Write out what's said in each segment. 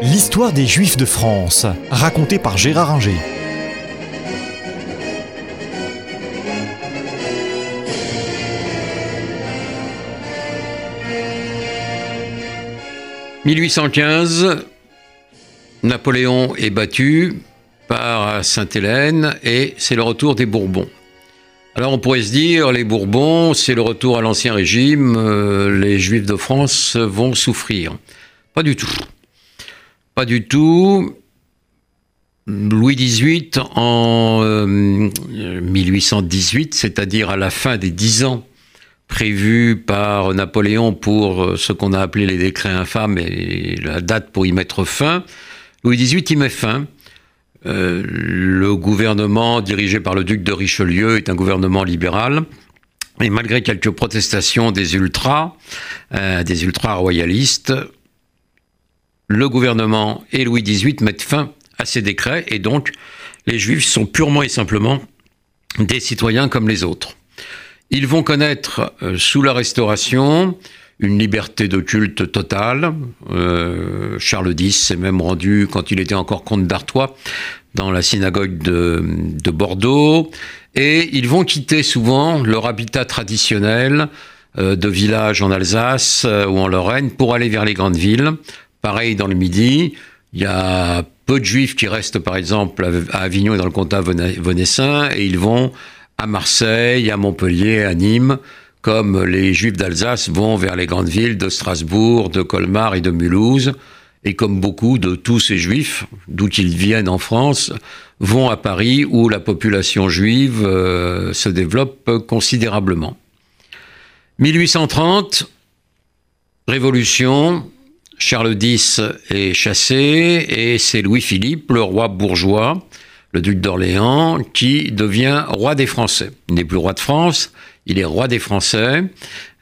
L'histoire des Juifs de France, racontée par Gérard Inger. « 1815, Napoléon est battu par Sainte-Hélène et c'est le retour des Bourbons. Alors on pourrait se dire, les Bourbons, c'est le retour à l'ancien régime, euh, les Juifs de France vont souffrir. Pas du tout. Pas du tout. Louis XVIII, en 1818, euh, c'est-à-dire à la fin des dix ans prévus par Napoléon pour euh, ce qu'on a appelé les décrets infâmes et la date pour y mettre fin, Louis XVIII y met fin. Euh, le gouvernement dirigé par le duc de Richelieu est un gouvernement libéral. Et malgré quelques protestations des ultras, des ultras-royalistes, le gouvernement et Louis XVIII mettent fin à ces décrets et donc les juifs sont purement et simplement des citoyens comme les autres. Ils vont connaître euh, sous la Restauration une liberté de culte totale. Euh, Charles X s'est même rendu, quand il était encore comte d'Artois, dans la synagogue de, de, Bordeaux. Et ils vont quitter souvent leur habitat traditionnel euh, de village en Alsace ou en Lorraine pour aller vers les grandes villes. Pareil dans le Midi, il y a peu de juifs qui restent par exemple à Avignon et dans le comtat venessin et ils vont à Marseille, à Montpellier, à Nîmes comme les Juifs d'Alsace vont vers les grandes villes de Strasbourg, de Colmar et de Mulhouse, et comme beaucoup de tous ces Juifs, d'où qu'ils viennent en France, vont à Paris où la population juive euh, se développe considérablement. 1830, Révolution, Charles X est chassé et c'est Louis-Philippe, le roi bourgeois, le duc d'Orléans, qui devient roi des Français. Il n'est plus roi de France, il est roi des Français.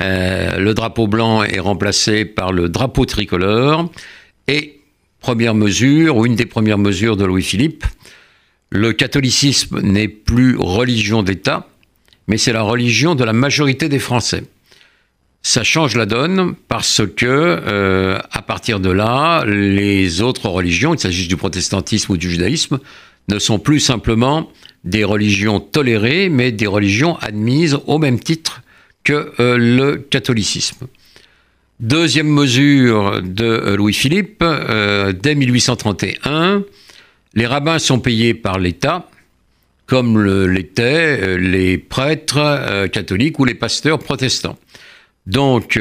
Euh, le drapeau blanc est remplacé par le drapeau tricolore. Et première mesure, ou une des premières mesures de Louis-Philippe, le catholicisme n'est plus religion d'État, mais c'est la religion de la majorité des Français. Ça change la donne parce que, euh, à partir de là, les autres religions, qu'il s'agisse du protestantisme ou du judaïsme, ne sont plus simplement des religions tolérées, mais des religions admises au même titre que euh, le catholicisme. Deuxième mesure de euh, Louis-Philippe, dès 1831, les rabbins sont payés par l'État, comme l'étaient les prêtres catholiques ou les pasteurs protestants. Donc,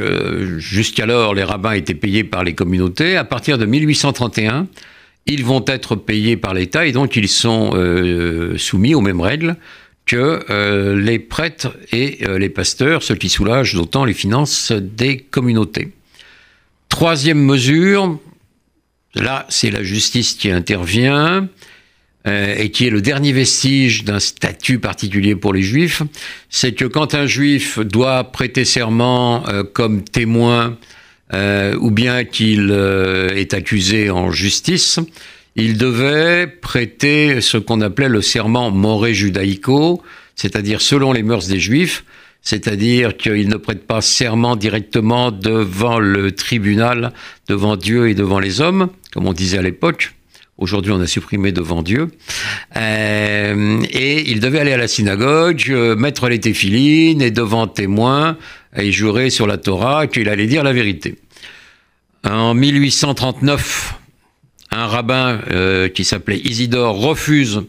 jusqu'alors, les rabbins étaient payés par les communautés. À partir de 1831, ils vont être payés par l'État et donc ils sont euh, soumis aux mêmes règles que euh, les prêtres et euh, les pasteurs, ce qui soulage d'autant les finances des communautés. Troisième mesure, là c'est la justice qui intervient et qui est le dernier vestige d'un statut particulier pour les juifs, c'est que quand un juif doit prêter serment comme témoin euh, ou bien qu'il euh, est accusé en justice, il devait prêter ce qu'on appelait le serment moré judaïco, c'est-à-dire selon les mœurs des juifs, c'est-à-dire qu'il ne prête pas serment directement devant le tribunal, devant Dieu et devant les hommes, comme on disait à l'époque. Aujourd'hui, on a supprimé devant Dieu. Euh, et il devait aller à la synagogue, mettre les téphilines et devant témoins, et jurer sur la Torah qu'il allait dire la vérité. En 1839, un rabbin euh, qui s'appelait Isidore refuse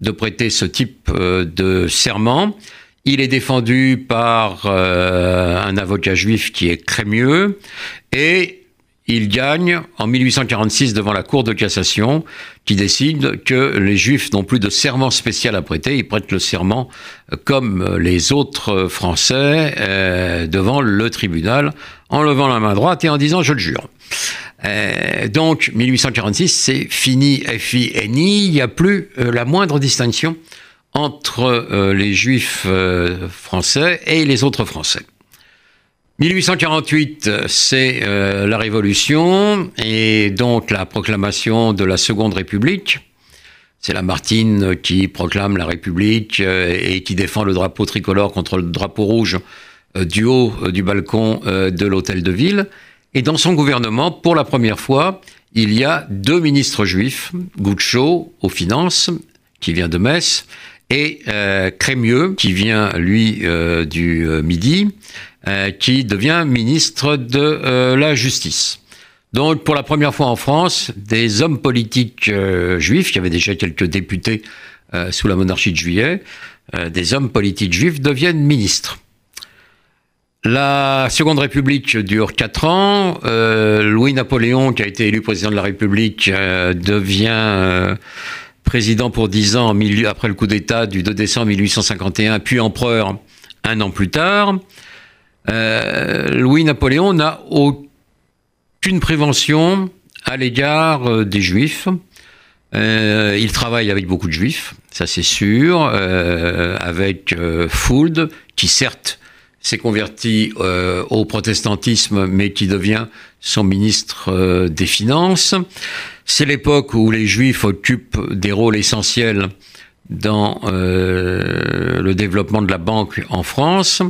de prêter ce type euh, de serment. Il est défendu par euh, un avocat juif qui est Crémieux et il gagne en 1846 devant la Cour de cassation qui décide que les Juifs n'ont plus de serment spécial à prêter, ils prêtent le serment comme les autres Français euh, devant le tribunal en levant la main droite et en disant je le jure. Euh, donc 1846 c'est fini FI NI, il n'y a plus euh, la moindre distinction entre les Juifs français et les autres Français. 1848, c'est euh, la Révolution et donc la proclamation de la Seconde République. C'est Lamartine qui proclame la République euh, et qui défend le drapeau tricolore contre le drapeau rouge euh, du haut du balcon de l'hôtel de ville. Et dans son gouvernement, pour la première fois, il y a deux ministres juifs, Goucho aux finances, qui vient de Metz, et Crémieux, qui vient, lui, du Midi, euh, qui devient ministre de euh, la Justice. Donc, pour la première fois en France, des hommes politiques euh, juifs, il y avait déjà quelques députés sous la monarchie de Juillet, des hommes politiques juifs deviennent ministres. La Seconde République dure quatre ans. Louis-Napoléon, qui a été élu président de la République, devient président pour dix ans après le coup d'État du 2 décembre 1851, puis empereur un an plus tard. Euh, Louis-Napoléon n'a aucune prévention à l'égard euh, des Juifs. Euh, il travaille avec beaucoup de Juifs, ça c'est sûr, avec Fould, qui certes s'est converti au protestantisme, mais qui devient son ministre des Finances. C'est l'époque où les Juifs occupent des rôles essentiels dans euh, le développement de la banque en France.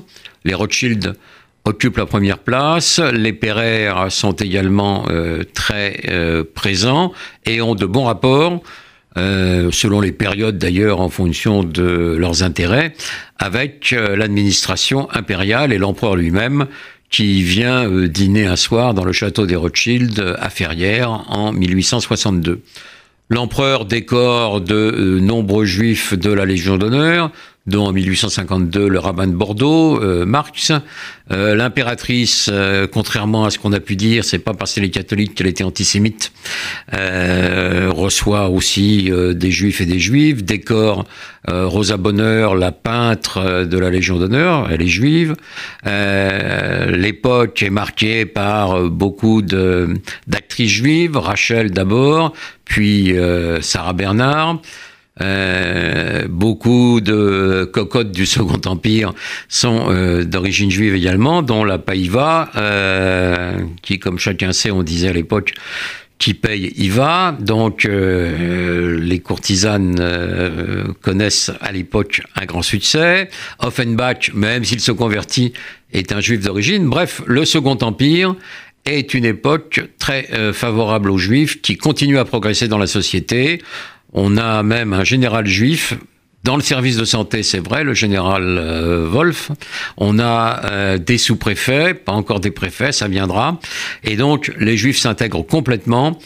Les Rothschild occupent la première place. Les Pereire sont également euh, très euh, présents et ont de bons rapports, euh, selon les périodes d'ailleurs en fonction de leurs intérêts, avec euh, l'administration impériale et l'empereur lui-même qui vient euh, dîner un soir dans le château des Rothschild à Ferrières en 1862. L'empereur décore de euh, nombreux juifs de la Légion d'honneur, dont en 1852 le rabbin de Bordeaux, euh, Marx. Euh, L'impératrice, euh, contrairement à ce qu'on a pu dire, c'est pas parce qu'elle est catholique qu'elle était antisémite, reçoit aussi des juifs et des juives, décore Rosa Bonheur, la peintre de la Légion d'honneur, elle est juive. L'époque est marquée par beaucoup d'actrices juives, Rachel d'abord, puis Sarah Bernard. Euh, beaucoup de cocottes du Second Empire sont euh, d'origine juive également, dont la Païva, euh, qui, comme chacun sait, on disait à l'époque, qui paye IVA. Donc, euh, les courtisanes euh, connaissent à l'époque un grand succès. Offenbach, même s'il se convertit, est un juif d'origine. Bref, le Second Empire est une époque très euh, favorable aux juifs qui continuent à progresser dans la société. On a même un général juif dans le service de santé, c'est vrai, le général euh, Wolf. On a euh, des sous-préfets, pas encore des préfets, ça viendra. Et donc, les juifs s'intègrent complètement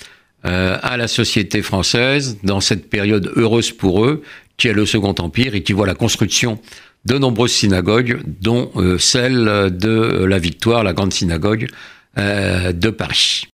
euh, à la société française dans cette période heureuse pour eux, qui est le Second Empire et qui voit la construction de nombreuses synagogues, dont celle de la Victoire, la grande synagogue de Paris.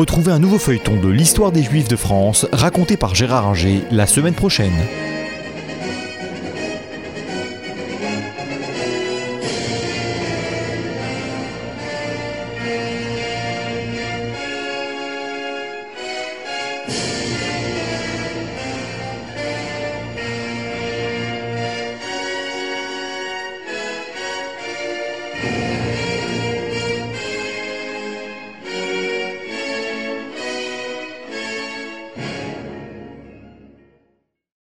Retrouvez un nouveau feuilleton de l'histoire des Juifs de France raconté par Gérard Inger la semaine prochaine.